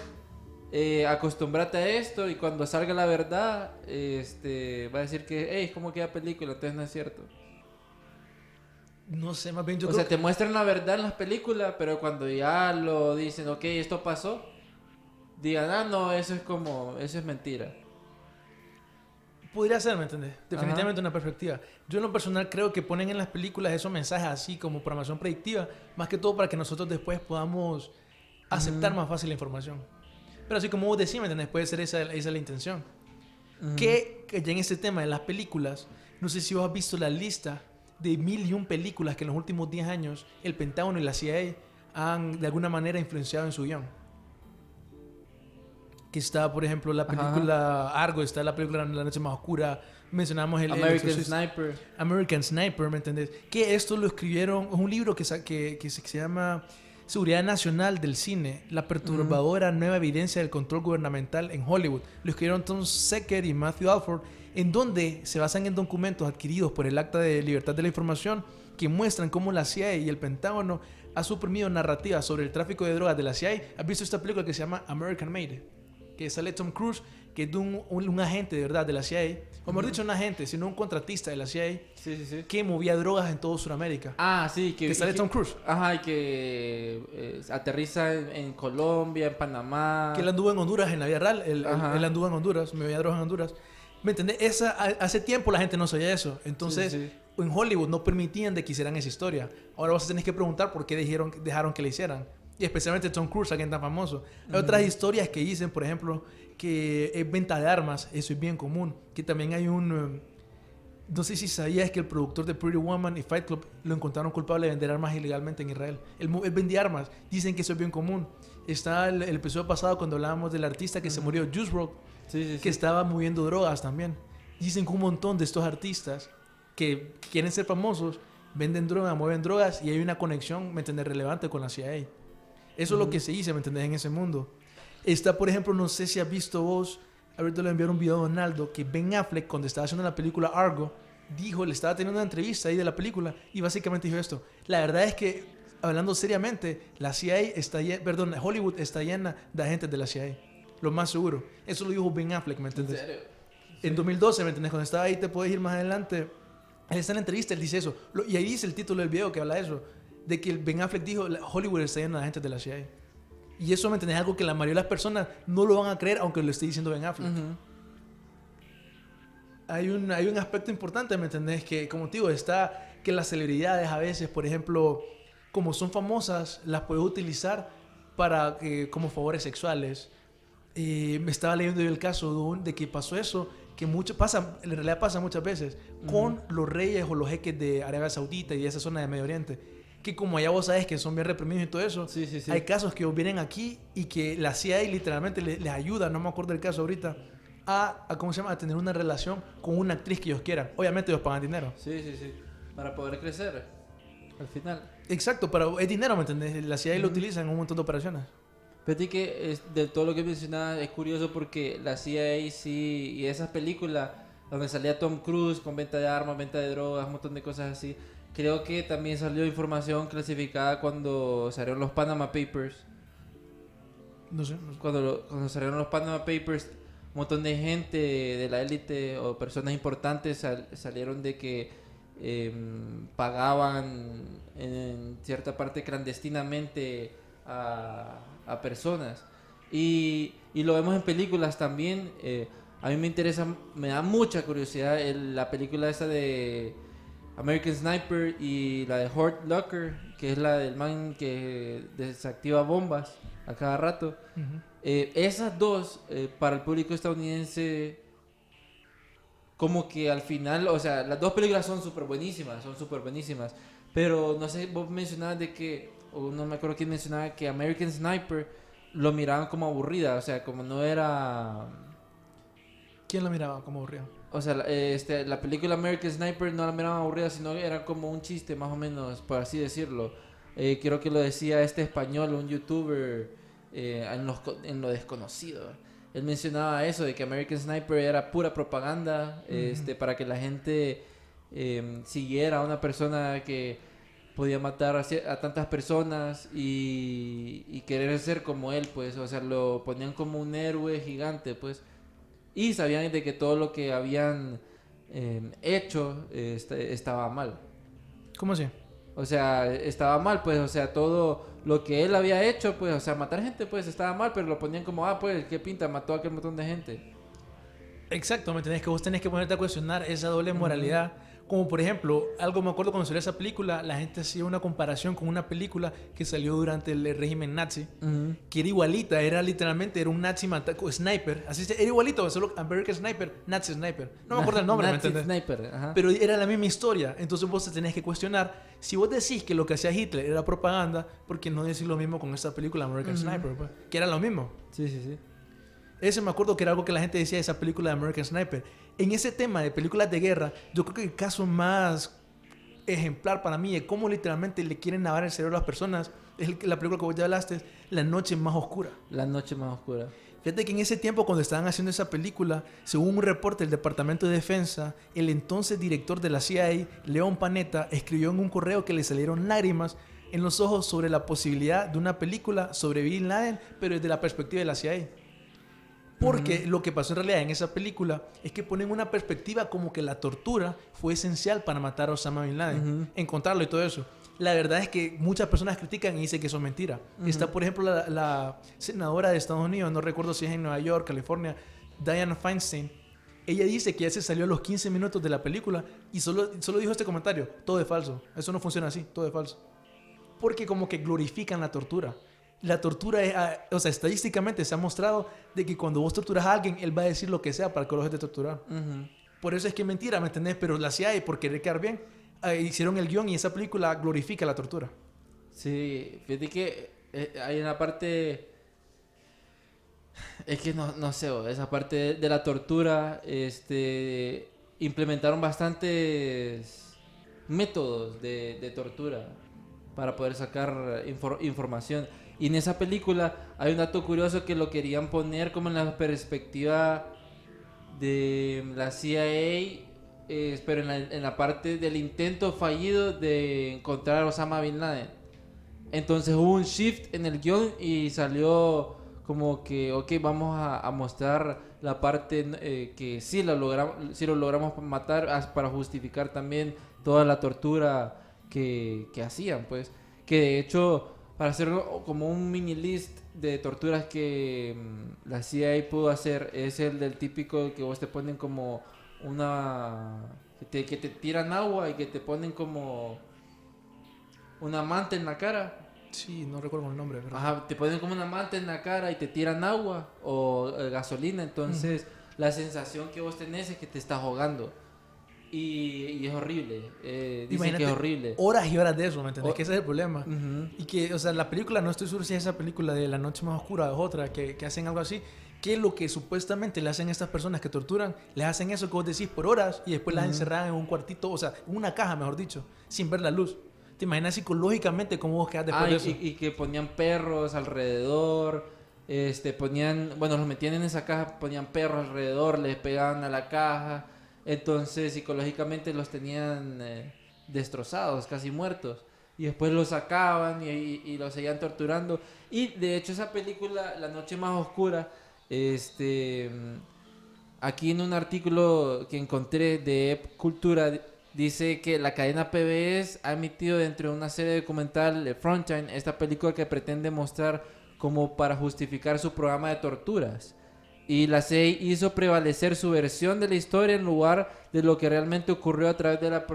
eh, acostumbrate a esto y cuando salga la verdad, este, va a decir que, hey, ¿cómo queda película? Entonces no es cierto. No sé, más bien yo o sea, te muestran la verdad en las películas, pero cuando ya lo dicen, ok, esto pasó, digan, ah, no, eso es como, eso es mentira. Podría ser, ¿me entiendes? Definitivamente una perspectiva. Yo en lo personal creo que ponen en las películas esos mensajes así como programación predictiva, más que todo para que nosotros después podamos aceptar más fácil la información. Pero así como vos decís, ¿me entiendes? Puede ser esa, esa es la intención. Que, que ya en este tema de las películas, no sé si vos has visto la lista de mil y un películas que en los últimos 10 años el Pentágono y la CIA han de alguna manera influenciado en su guion. Que está, por ejemplo, la Ajá. película Argo, está la película La Noche Más Oscura, mencionamos el, American. Sniper. American Sniper, ¿me entendés? Que esto lo escribieron, es un libro que, sa- que, que se, que se llama Seguridad Nacional del Cine, la perturbadora nueva evidencia del control gubernamental en Hollywood. Lo escribieron Tom Secker y Matthew Alford, en donde se basan en documentos adquiridos por el Acta de Libertad de la Información que muestran cómo la CIA y el Pentágono ha suprimido narrativas sobre el tráfico de drogas de la CIA. ¿Has visto esta película que se llama American Made? Que sale Tom Cruise, que es de un, un- un agente de verdad de la CIA, o mejor dicho, un agente, sino un contratista de la CIA, Sí, sí, sí. que movía drogas en todo Sudamérica. Ah, sí, que, que sale y Tom Cruise. Ajá, y que eh, aterriza en, en Colombia, en Panamá. Que él anduvo en Honduras en la vida real, él, él- anduvo en Honduras, movía drogas en Honduras. ¿Me entendés? Esa, hace tiempo la gente no sabía eso. Entonces, Sí, sí. en Hollywood no permitían de que hicieran esa historia. Ahora vos tenés que preguntar por qué dijeron, dejaron que la hicieran. Y especialmente Tom Cruise, alguien tan famoso. Hay otras historias que dicen, por ejemplo, que es venta de armas, eso es bien común. Que también hay un... eh, No sé si sabías que el productor de Pretty Woman y Fight Club lo encontraron culpable de vender armas ilegalmente en Israel. Él, él vendía armas. Dicen que eso es bien común. Está el, el episodio pasado cuando hablábamos del artista que se murió, Juice WRLD, Sí, sí, sí. que estaba moviendo drogas también. Dicen que un montón de estos artistas que quieren ser famosos venden drogas, mueven drogas y hay una conexión, ¿me entiendes?, relevante con la CIA. Eso es lo que se dice, ¿me entendés?, en ese mundo. Está, por ejemplo, no sé si has visto vos, ahorita le enviaron un video a Donaldo, que Ben Affleck, cuando estaba haciendo la película Argo, dijo, le estaba teniendo una entrevista ahí de la película y básicamente dijo esto. La verdad es que, hablando seriamente, la CIA está llena, perdón, Hollywood está llena de agentes de la CIA. Lo más seguro. Eso lo dijo Ben Affleck, ¿me ¿En entiendes? serio? En 2012, ¿me entiendes? Cuando estaba ahí, te puedes ir más adelante. Él está en la entrevista, él dice eso. Y ahí dice el título del video que habla de eso. De que Ben Affleck dijo, "La- Hollywood está lleno de agentes de la CIA. Y eso, ¿me entiendes? Es algo que la mayoría de las personas no lo van a creer, aunque lo esté diciendo Ben Affleck. Hay, un, hay un aspecto importante, ¿me entendés? Que, como te digo, está que las celebridades a veces, por ejemplo, como son famosas, las puedes utilizar para eh, como favores sexuales. Eh, me estaba leyendo yo el caso de, un- de que pasó eso, que mucho pasa, en realidad pasa muchas veces, con los reyes o los jeques de Arabia Saudita y esa zona de Medio Oriente. Que como ya vos sabes que son bien reprimidos y todo eso, Sí, sí, sí. hay casos que vienen aquí y que la CIA literalmente le- les ayuda, no me acuerdo del caso ahorita, a, a, ¿cómo se llama? a tener una relación con una actriz que ellos quieran. Obviamente ellos pagan dinero. Sí, sí, sí. Para poder crecer. Al final. Exacto, pero es dinero, ¿me entendés? La CIA lo utiliza en un montón de operaciones. Fíjate que es, de todo lo que mencionaba es curioso porque la CIA sí, y esas películas donde salía Tom Cruise con venta de armas, venta de drogas, un montón de cosas así, creo que también salió información clasificada cuando salieron los Panama Papers. No sé. no sé. Cuando, lo- cuando salieron los Panama Papers, un montón de gente de la élite o personas importantes sal- salieron de que em, pagaban en cierta parte clandestinamente a, a personas. Y, y lo vemos en películas también. eh, a mí me interesa, me da mucha curiosidad el- la película esa de American Sniper y la de Hort Locker, que es la del man que desactiva bombas a cada rato. Eh, esas dos, eh, para el público estadounidense, como que al final, o sea, las dos películas son súper buenísimas, son súper buenísimas. Pero no sé, vos mencionabas de que, o no me acuerdo quién mencionaba que American Sniper lo miraban como aburrida, o sea, como no era. ¿Quién la miraba como aburrido? O sea, la, este, la película American Sniper no la miraban aburrida, sino era como un chiste, más o menos, por así decirlo. Eh, creo que lo decía este español, un youtuber, eh, en, los en lo desconocido. Él mencionaba eso, de que American Sniper era pura propaganda, este, para que la gente eh, siguiera a una persona que podía matar a, a tantas personas y, y querer ser como él, pues, o sea, lo ponían como un héroe gigante, pues, y sabían de que todo lo que habían eh, hecho eh, est- estaba mal. ¿Cómo así? O sea, estaba mal, pues, o sea, todo lo que él había hecho, pues, o sea, matar gente, pues, estaba mal, pero lo ponían como, ah, pues, qué pinta, mató a aquel montón de gente. Exacto, ¿me entendés? Que vos tenés que ponerte a cuestionar esa doble moralidad. Como por ejemplo, algo me acuerdo cuando salió esa película, la gente hacía una comparación con una película que salió durante el régimen nazi, que era igualita, era literalmente, era un nazi mata- sniper, así era igualito, solo American Sniper, Nazi Sniper. No me acuerdo el nombre, ¿me Nazi entendés? Sniper, ajá. Pero era la misma historia. Entonces vos te tenés que cuestionar. Si vos decís que lo que hacía Hitler era propaganda, ¿por qué no decir lo mismo con esta película American Sniper? pues? Que era lo mismo. Sí, sí, sí. Ese me acuerdo que era algo que la gente decía de esa película de American Sniper. En ese tema de películas de guerra, yo creo que el caso más ejemplar para mí de cómo literalmente le quieren lavar el cerebro a las personas es la película que vos ya hablaste, La Noche Más Oscura. La noche más oscura. Fíjate que en ese tiempo, cuando estaban haciendo esa película, según un reporte del Departamento de Defensa, el entonces director de la CIA, León Panetta, escribió en un correo que le salieron lágrimas en los ojos sobre la posibilidad de una película sobre Bin Laden, pero desde la perspectiva de la CIA. Porque lo que pasó en realidad en esa película es que ponen una perspectiva como que la tortura fue esencial para matar a Osama Bin Laden, encontrarlo y todo eso. La verdad es que muchas personas critican y dicen que eso es mentira. Está, por ejemplo, la, la senadora de Estados Unidos, no recuerdo si es en Nueva York, California, Diana Feinstein. Ella dice que ya se salió a los 15 minutos de la película y solo, solo dijo este comentario, todo es falso, eso no funciona así, todo es falso. Porque como que glorifican la tortura. La tortura es, ah, o sea, estadísticamente se ha mostrado de que cuando vos torturas a alguien, él va a decir lo que sea para que lo dejes de torturar. Ujú. Por eso es que es mentira, ¿me entendés? Pero la CIA, por querer quedar bien, ah, hicieron el guion y esa película glorifica la tortura. Sí, fíjate que eh, hay una parte... Es que no, no sé, esa parte de, de la tortura, este, implementaron bastantes métodos de, de tortura para poder sacar infor- información. Y en esa película hay un dato curioso que lo querían poner como en la perspectiva de la CIA, eh, pero en la, en la parte del intento fallido de encontrar a Osama Bin Laden. Entonces hubo un shift en el guion y salió como que, ok, vamos a, a mostrar la parte eh, que sí, la logramos, sí lo logramos matar para justificar también toda la tortura que, que hacían, pues. Que de hecho, para hacer como un mini list de torturas que mm, la CIA pudo hacer, es el del típico que vos te ponen como una... que te, que te tiran agua y que te ponen como una manta en la cara. Sí, no recuerdo el nombre, pero... Ajá, te ponen como una manta en la cara y te tiran agua o eh, gasolina. Entonces, la sensación que vos tenés es que te estás ahogando. Y, y es horrible. Eh, dicen que es horrible. Horas y horas de eso, ¿me entendés? O- que ese es el problema. Ujú. Y que, o sea, la película, no estoy seguro si es esa película de La Noche Más Oscura o es otra, que, que hacen algo así, que lo que supuestamente le hacen a estas personas que torturan, les hacen eso que vos decís por horas y después las encerran en un cuartito, o sea, en una caja, mejor dicho, sin ver la luz. ¿Te imaginas psicológicamente cómo vos quedás después Ah, de eso? y- y que ponían perros alrededor. Este, ponían, bueno, los metían en esa caja, ponían perros alrededor, les pegaban a la caja. Entonces, psicológicamente los tenían eh, destrozados, casi muertos. Y después los sacaban y, los seguían torturando. Y de hecho, esa película, La Noche Más Oscura, este. mm, Aquí en un artículo que encontré de Ep Cultura dice que la cadena PBS ha emitido dentro de una serie documental de Frontline esta película que pretende mostrar como para justificar su programa de torturas. Y la CIA hizo prevalecer su versión de la historia en lugar de lo que realmente ocurrió a través de la,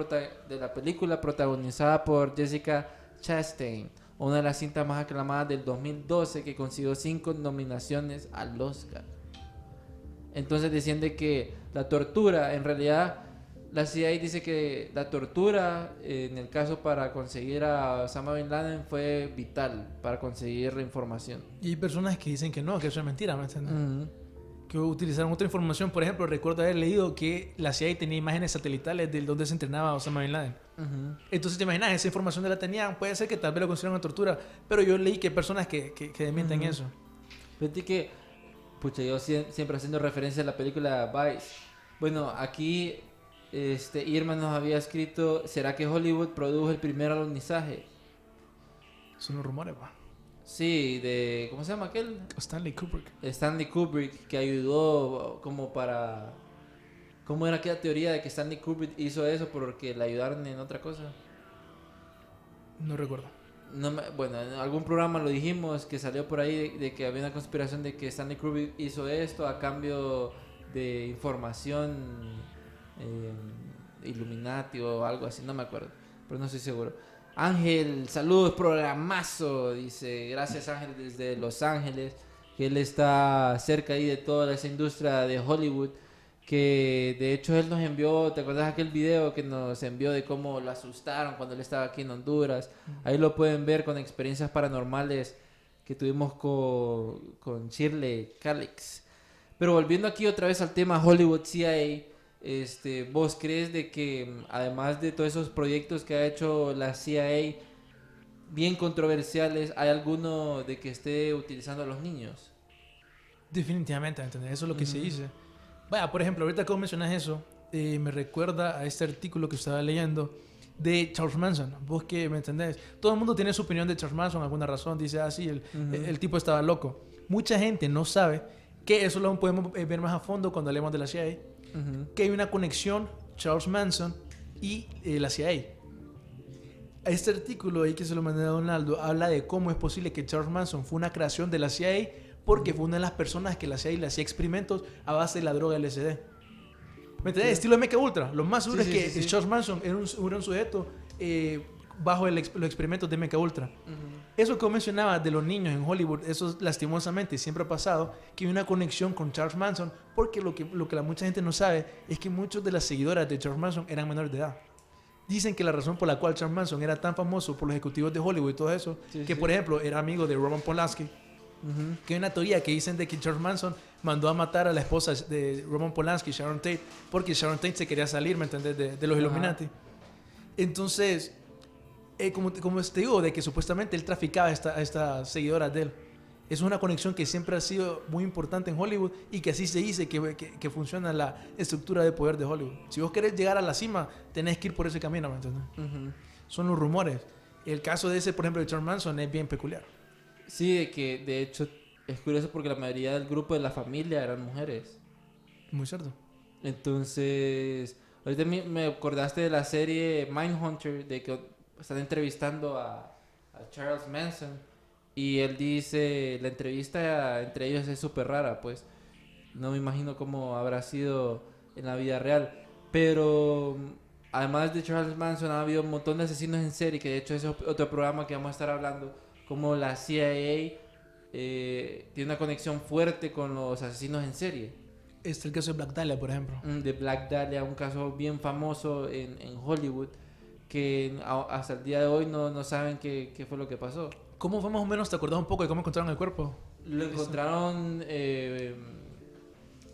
de la película protagonizada por Jessica Chastain, una de las cintas más aclamadas del 2012 que consiguió cinco nominaciones al Oscar. Entonces decían de que la tortura, en realidad, la CIA dice que la tortura, eh, en el caso para conseguir a Osama Bin Laden, fue vital para conseguir la información. Y hay personas que dicen que no, que eso es mentira, ¿me entiendes? Ujú. Que utilizaron otra información. Por ejemplo, recuerdo haber leído que la CIA tenía imágenes satelitales del donde se entrenaba Osama Bin Laden. Ujú. Entonces, te imaginas, esa información de la tenían. Puede ser que tal vez lo consideren una tortura, pero yo leí que hay personas que, que, que desmienten Ujú. eso. Fíjate que, pucha, yo sie- siempre haciendo referencia a la película Vice. Bueno, aquí Este, Irma nos había escrito, ¿será que Hollywood produjo el primer alunizaje? Son los rumores, va. Sí, de, ¿cómo se llama aquel? Stanley Kubrick. Stanley Kubrick, que ayudó como para... ¿Cómo era aquella teoría de que Stanley Kubrick hizo eso porque le ayudaron en otra cosa? No recuerdo. No me- bueno, en algún programa lo dijimos que salió por ahí de, de que había una conspiración de que Stanley Kubrick hizo esto a cambio de información eh, Illuminati o algo así, no me acuerdo, pero no estoy seguro. Ángel, saludos, programazo, dice, gracias Ángel desde Los Ángeles, que él está cerca ahí de toda esa industria de Hollywood, que de hecho él nos envió, ¿te acuerdas aquel video que nos envió de cómo lo asustaron cuando él estaba aquí en Honduras? Ahí lo pueden ver con experiencias paranormales que tuvimos con, con Shirley Calix. Pero volviendo aquí otra vez al tema Hollywood CIA, este, ¿vos crees de que además de todos esos proyectos que ha hecho la CIA, bien controversiales, hay alguno de que esté utilizando a los niños? Definitivamente, ¿me ¿entendés? Eso es lo que se dice. Vaya, por ejemplo, ahorita que mencionas eso, eh, me recuerda a este artículo que estaba leyendo de Charles Manson. Vos que me entendés. Todo el mundo tiene su opinión de Charles Manson, alguna razón. Dice, ah, sí, el- el tipo estaba loco. Mucha gente no sabe que eso lo podemos eh, ver más a fondo cuando hablemos de la CIA. Que hay una conexión Charles Manson y eh, la CIA. Este artículo ahí que se lo mandé a Donaldo habla de cómo es posible que Charles Manson fue una creación de la CIA porque fue una de las personas que la CIA le hacía experimentos a base de la droga LSD. ¿Me entendés? Estilo MK Ultra. Lo más seguro Sí, es sí, que sí, sí. Charles Manson era un, era un sujeto eh, bajo el los experimentos de MK Ultra. Ujú. Eso que mencionaba de los niños en Hollywood, eso lastimosamente siempre ha pasado, que hay una conexión con Charles Manson, porque lo que, lo que la mucha gente no sabe es que muchos de las seguidoras de Charles Manson eran menores de edad. Dicen que la razón por la cual Charles Manson era tan famoso por los ejecutivos de Hollywood y todo eso, Sí, que sí. por ejemplo era amigo de Roman Polanski, que hay una teoría que dicen de que Charles Manson mandó a matar a la esposa de Roman Polanski, Sharon Tate, porque Sharon Tate se quería salir, ¿me entendés?, de, de los. Illuminati. Entonces, eh, como, como te digo, de que supuestamente él traficaba a esta- estas seguidoras de él. Es una conexión que siempre ha sido muy importante en Hollywood y que así se dice que, que- que funciona la estructura de poder de Hollywood. Si vos querés llegar a la cima, tenés que ir por ese camino, ¿me entendés? Ujú. Son los rumores. El caso de ese, por ejemplo, de Charles Manson es bien peculiar. Sí, de que de hecho es curioso porque la mayoría del grupo de la familia eran mujeres. Muy cierto. Entonces, ahorita me me acordaste de la serie Mindhunter, de que están entrevistando a, a Charles Manson y él dice, la entrevista entre ellos es súper rara, pues no me imagino cómo habrá sido en la vida real, pero además de Charles Manson ha habido un montón de asesinos en serie, que de hecho ese es otro programa que vamos a estar hablando, como la CIA eh, tiene una conexión fuerte con los asesinos en serie. Este es el caso de Black Dahlia, por ejemplo. Mm, de Black Dahlia, un caso bien famoso en, en Hollywood, que hasta el día de hoy no, no saben qué, qué fue lo que pasó. ¿Cómo fue más o menos? ¿Te acordás un poco de cómo encontraron el cuerpo? Lo encontraron, eh,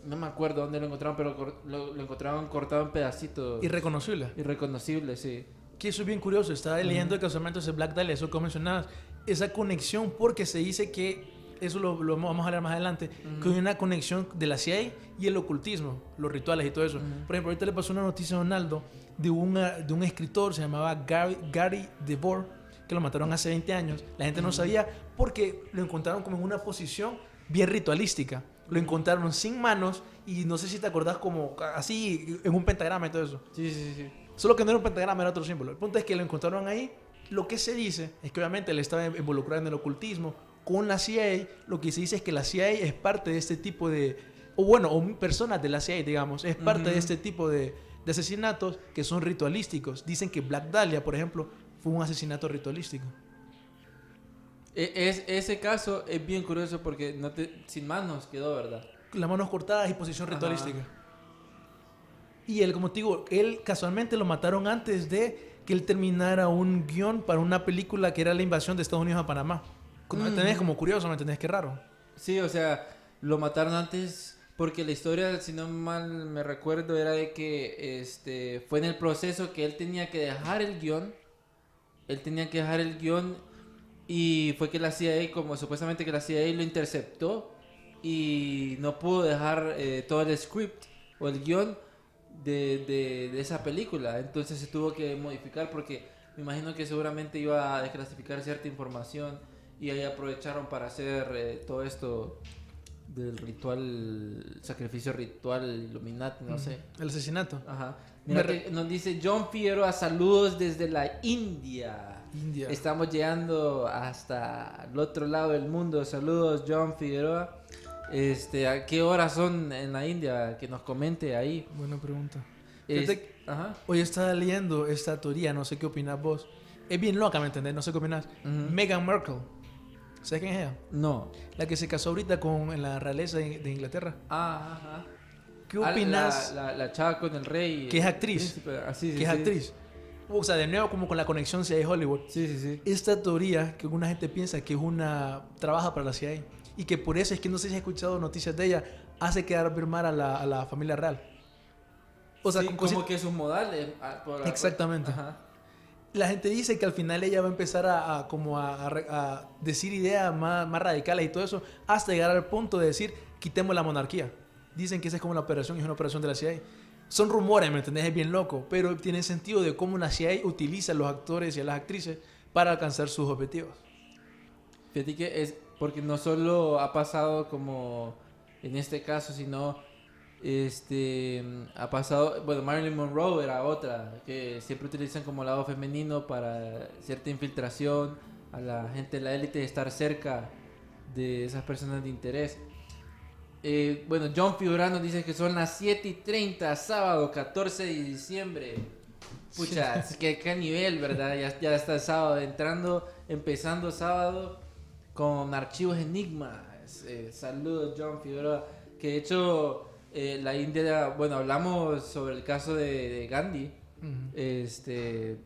no me acuerdo dónde lo encontraron, pero lo, lo encontraron cortado en pedacitos. Irreconocible. Irreconocible, sí. Que eso es bien curioso. Estaba leyendo casualmente ese Black Dahlia, eso que mencionabas. Esa conexión, porque se dice que, eso lo, lo vamos a hablar más adelante, que hay una conexión de la CIA y el ocultismo, los rituales y todo eso. Por ejemplo, ahorita le pasó una noticia a Donaldo de, una, de un escritor, se llamaba Gary, Gary DeVore, que lo mataron hace 20 años. La gente no sabía porque lo encontraron como en una posición bien ritualística. Lo encontraron sin manos y no sé si te acordás como así en un pentagrama y todo eso. Sí, sí, sí. Solo que no era un pentagrama, era otro símbolo. El punto es que lo encontraron ahí. Lo que se dice es que obviamente él estaba involucrado en el ocultismo con la CIA. Lo que se dice es que la CIA es parte de este tipo de... O bueno, o personas de la CIA, digamos. Es parte de este tipo de, de asesinatos que son ritualísticos. Dicen que Black Dahlia, por ejemplo, fue un asesinato ritualístico. E- es, ese caso es bien curioso porque no te, sin manos quedó, ¿verdad? Las manos cortadas y posición Ajá. ritualística. Y él, como te digo, él casualmente lo mataron antes de que él terminara un guion para una película que era la invasión de Estados Unidos a Panamá. ¿Me entendés? Como curioso, ¿me entendés? Qué raro. Sí, o sea, lo mataron antes porque la historia, si no mal me recuerdo, era de que este fue en el proceso que él tenía que dejar el guion. Él tenía que dejar el guion y fue que la CIA, como supuestamente que la CIA lo interceptó y no pudo dejar eh, todo el script o el guion. de, de- esa película. Entonces se tuvo que modificar porque me imagino que seguramente iba a desclasificar cierta información y ahí aprovecharon para hacer eh, todo esto del ritual, sacrificio ritual Illuminati, no sé. El asesinato. Ajá. Mira que nos dice John Figueroa, saludos desde la India. India. Estamos llegando hasta el otro lado del mundo. Saludos, John Figueroa. Este, ¿a qué horas son en la India? Que nos comente ahí. Buena pregunta. Es- Fíjate Ajá. Hoy estaba leyendo esta teoría, no sé qué opinas vos. Es bien loca, ¿me entendés? No sé qué opinas. Ujú. Meghan Markle. ¿Sabes quién es ella? No. La que se casó ahorita con en la realeza de, de Inglaterra. Ah, ajá. ¿Qué Ah, opinas? La, la, la chava con el rey. Que es actriz. Ah, sí, sí, que es sí. actriz. O sea, de nuevo como con la conexión CIA y Hollywood. Sí, sí, sí. Esta teoría que alguna gente piensa que es una trabaja para la CIA y que por eso es que no sé si has escuchado noticias de ella, hace quedar ver mal a la, a la familia real. O sea, Sí, con como cosi- que sus modales. ah, por- Exactamente. Ajá. La gente dice que al final ella va a empezar a, como a, decir ideas más, más radicales y todo eso hasta llegar al punto de decir quitemos la monarquía. Dicen que esa es como la operación es una operación de la CIA. Son rumores, ¿me entendés? Es bien loco, pero tiene sentido de cómo la CIA utiliza a los actores y a las actrices para alcanzar sus objetivos. Fíjate que es porque no solo ha pasado como en este caso, sino este ha pasado, bueno, Marilyn Monroe era otra que siempre utilizan como lado femenino para cierta infiltración a la gente de la élite estar cerca de esas personas de interés. Eh, bueno, John Figurano dice que son las 7 y 30, sábado 14 de diciembre. Pucha, que qué nivel, ¿verdad? Ya, ya está el sábado, entrando, empezando sábado con archivos Enigma. Eh, saludos, John Figueroa. Que de hecho, eh, la India, bueno, hablamos sobre el caso de, de Gandhi. Este,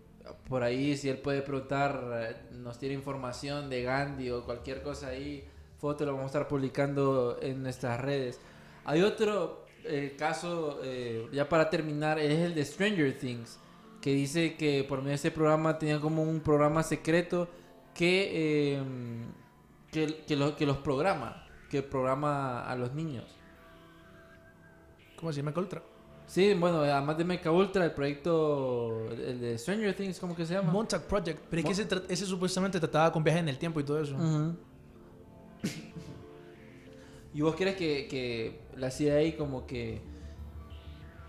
por ahí, si él puede preguntar, nos tiene información de Gandhi o cualquier cosa ahí, foto lo vamos a estar publicando en nuestras redes. Hay otro eh, caso, eh, ya para terminar, es el de Stranger Things, que dice que por medio de ese programa tenía como un programa secreto que, eh, que, que, lo- que los programa, que programa a los niños. ¿Cómo se llama Coltra? Sí, bueno, además de Mecha Ultra, el proyecto, el de Stranger Things, ¿cómo que se llama? Montauk Project. Pero es que ese, ese supuestamente trataba con viajes en el tiempo y todo eso. ¿Y vos crees que, que la CIA como que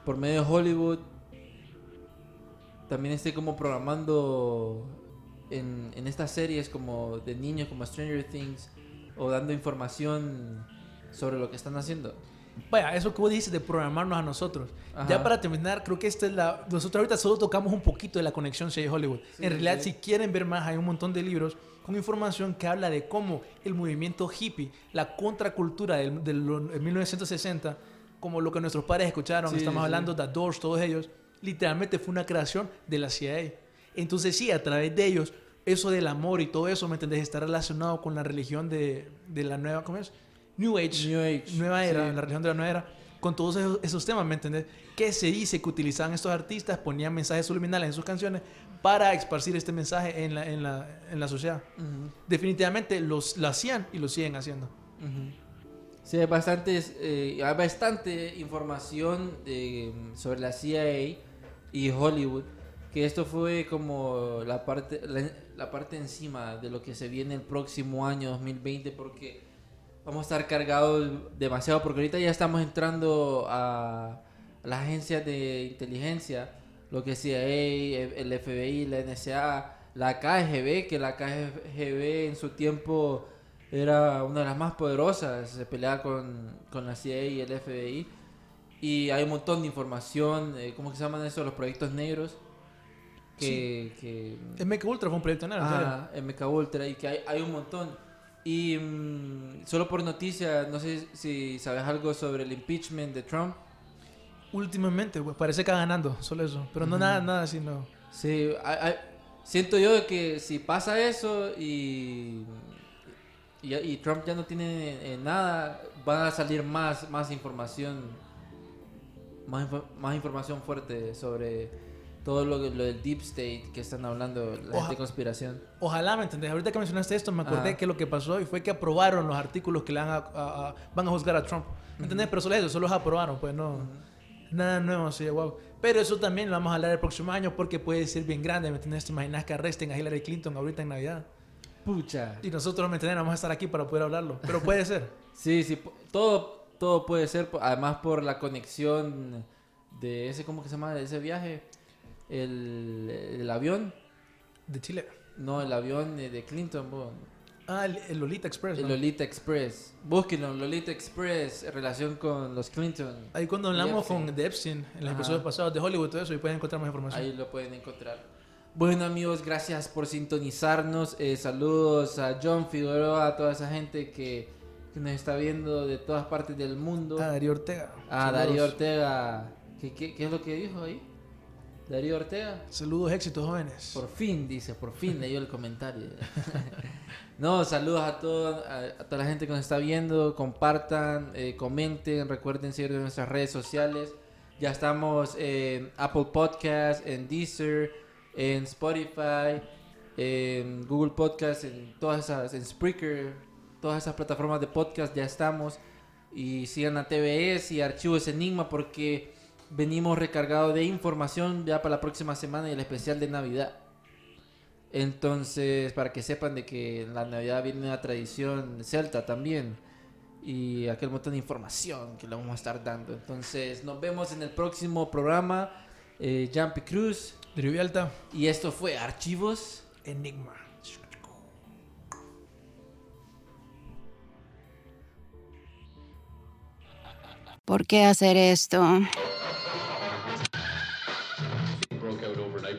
por medio de Hollywood también esté como programando en, en estas series como de niños como Stranger Things o dando información sobre lo que están haciendo? Vaya, eso que vos dices de programarnos a nosotros. Ajá. Ya para terminar, creo que esta es la... Nosotros ahorita solo tocamos un poquito de la conexión CIA-Hollywood. Sí, en realidad, sí. si quieren ver más, hay un montón de libros con información que habla de cómo el movimiento hippie, la contracultura del, del- en 1960, como lo que nuestros padres escucharon, Sí, estamos hablando de The Doors, todos ellos, literalmente fue una creación de la CIA. Entonces sí, a través de ellos, eso del amor y todo eso, ¿me entendés? Está relacionado con la religión de, de la nueva, ¿cómo es? New Age. New Age, Nueva era, sí. la religión de la nueva era. Con todos esos, esos temas, ¿me entendés? Que se dice que utilizaban estos artistas, ponían mensajes subliminales en sus canciones para esparcir este mensaje en la, en la, en la sociedad. Ujú. Definitivamente los, lo hacían y lo siguen haciendo. Ujú. Sí, hay, bastantes, eh, hay bastante información eh, sobre la CIA y Hollywood, que esto fue como la parte, la, la parte encima de lo que se viene el próximo año 2020, porque vamos a estar cargados demasiado, porque ahorita ya estamos entrando a las agencias de inteligencia, lo que CIA, el FBI, la NSA, la KGB, que la KGB en su tiempo era una de las más poderosas, se peleaba con, con la CIA y el FBI. Y hay un montón de información, eh, ¿cómo que se llaman eso? Los proyectos negros. Que, que El Mecha Ultra fue un proyecto negro. Ah, MK Ultra y que hay, hay un montón. Y mm, solo por noticia, no sé si sabes algo sobre el impeachment de Trump. Últimamente, güey, parece que va ganando, solo eso. Pero no nada, nada así, no. Sí, hay- hay- siento yo que si pasa eso y, y, y Trump ya no tiene eh, nada, va a salir más, más información, más, más información fuerte sobre todo lo, lo del deep state que están hablando, la Oja- de conspiración. Ojalá, ¿me entendés? Ahorita que mencionaste esto, me acordé Ajá. que lo que pasó y fue que aprobaron los artículos que le van a, a- a- van a juzgar a Trump. ¿Me entendés? Pero solo eso, solo los aprobaron, pues no. Nada nuevo, sí, wow. Pero eso también lo vamos a hablar el próximo año porque puede ser bien grande, ¿me entiendes? ¿Te imaginas que arresten a Hillary Clinton ahorita en Navidad? Pucha. Y nosotros, ¿me entiendes? Vamos a estar aquí para poder hablarlo. Pero puede ser. Sí, sí, todo, todo puede ser, además por la conexión de ese, ¿cómo que se llama? De ese viaje, el, el avión, De Chile. no, el avión de de Clinton, bo. Ah, el, el Lolita Express. el ¿no? Lolita Express. Búsquenlo, Lolita Express, en relación con los Clinton. Ahí cuando hablamos Epstein. con de Epstein, en los episodios pasados de Hollywood todo eso, y pueden encontrar más información. Ahí lo pueden encontrar. Bueno amigos, gracias por sintonizarnos. Eh, saludos a John Figueroa, a toda esa gente que, que nos está viendo de todas partes del mundo. Ah, Darío Ortega. A. Darío Ortega. ¿Qué, qué, qué es lo que dijo ahí? Darío Ortega. Saludos, éxitos jóvenes. Por fin, dice, por fin leyó el comentario. no, saludos a, todo, a, a toda la gente que nos está viendo. Compartan, eh, comenten, recuerden seguir en nuestras redes sociales. Ya estamos en Apple Podcast, en Deezer, en Spotify, en Google Podcast, en todas esas, en Spreaker, todas esas plataformas de podcast ya estamos. Y sigan a TVS y Archivos Enigma porque venimos recargados de información ya para la próxima semana y el especial de Navidad. Entonces, para que sepan de que en la Navidad viene una tradición celta también. Y aquel montón de información que le vamos a estar dando. Entonces, nos vemos en el próximo programa. Eh, Jumpy Cruz. Vialta, Y esto fue Archivos. Enigma. ¿Por qué hacer esto?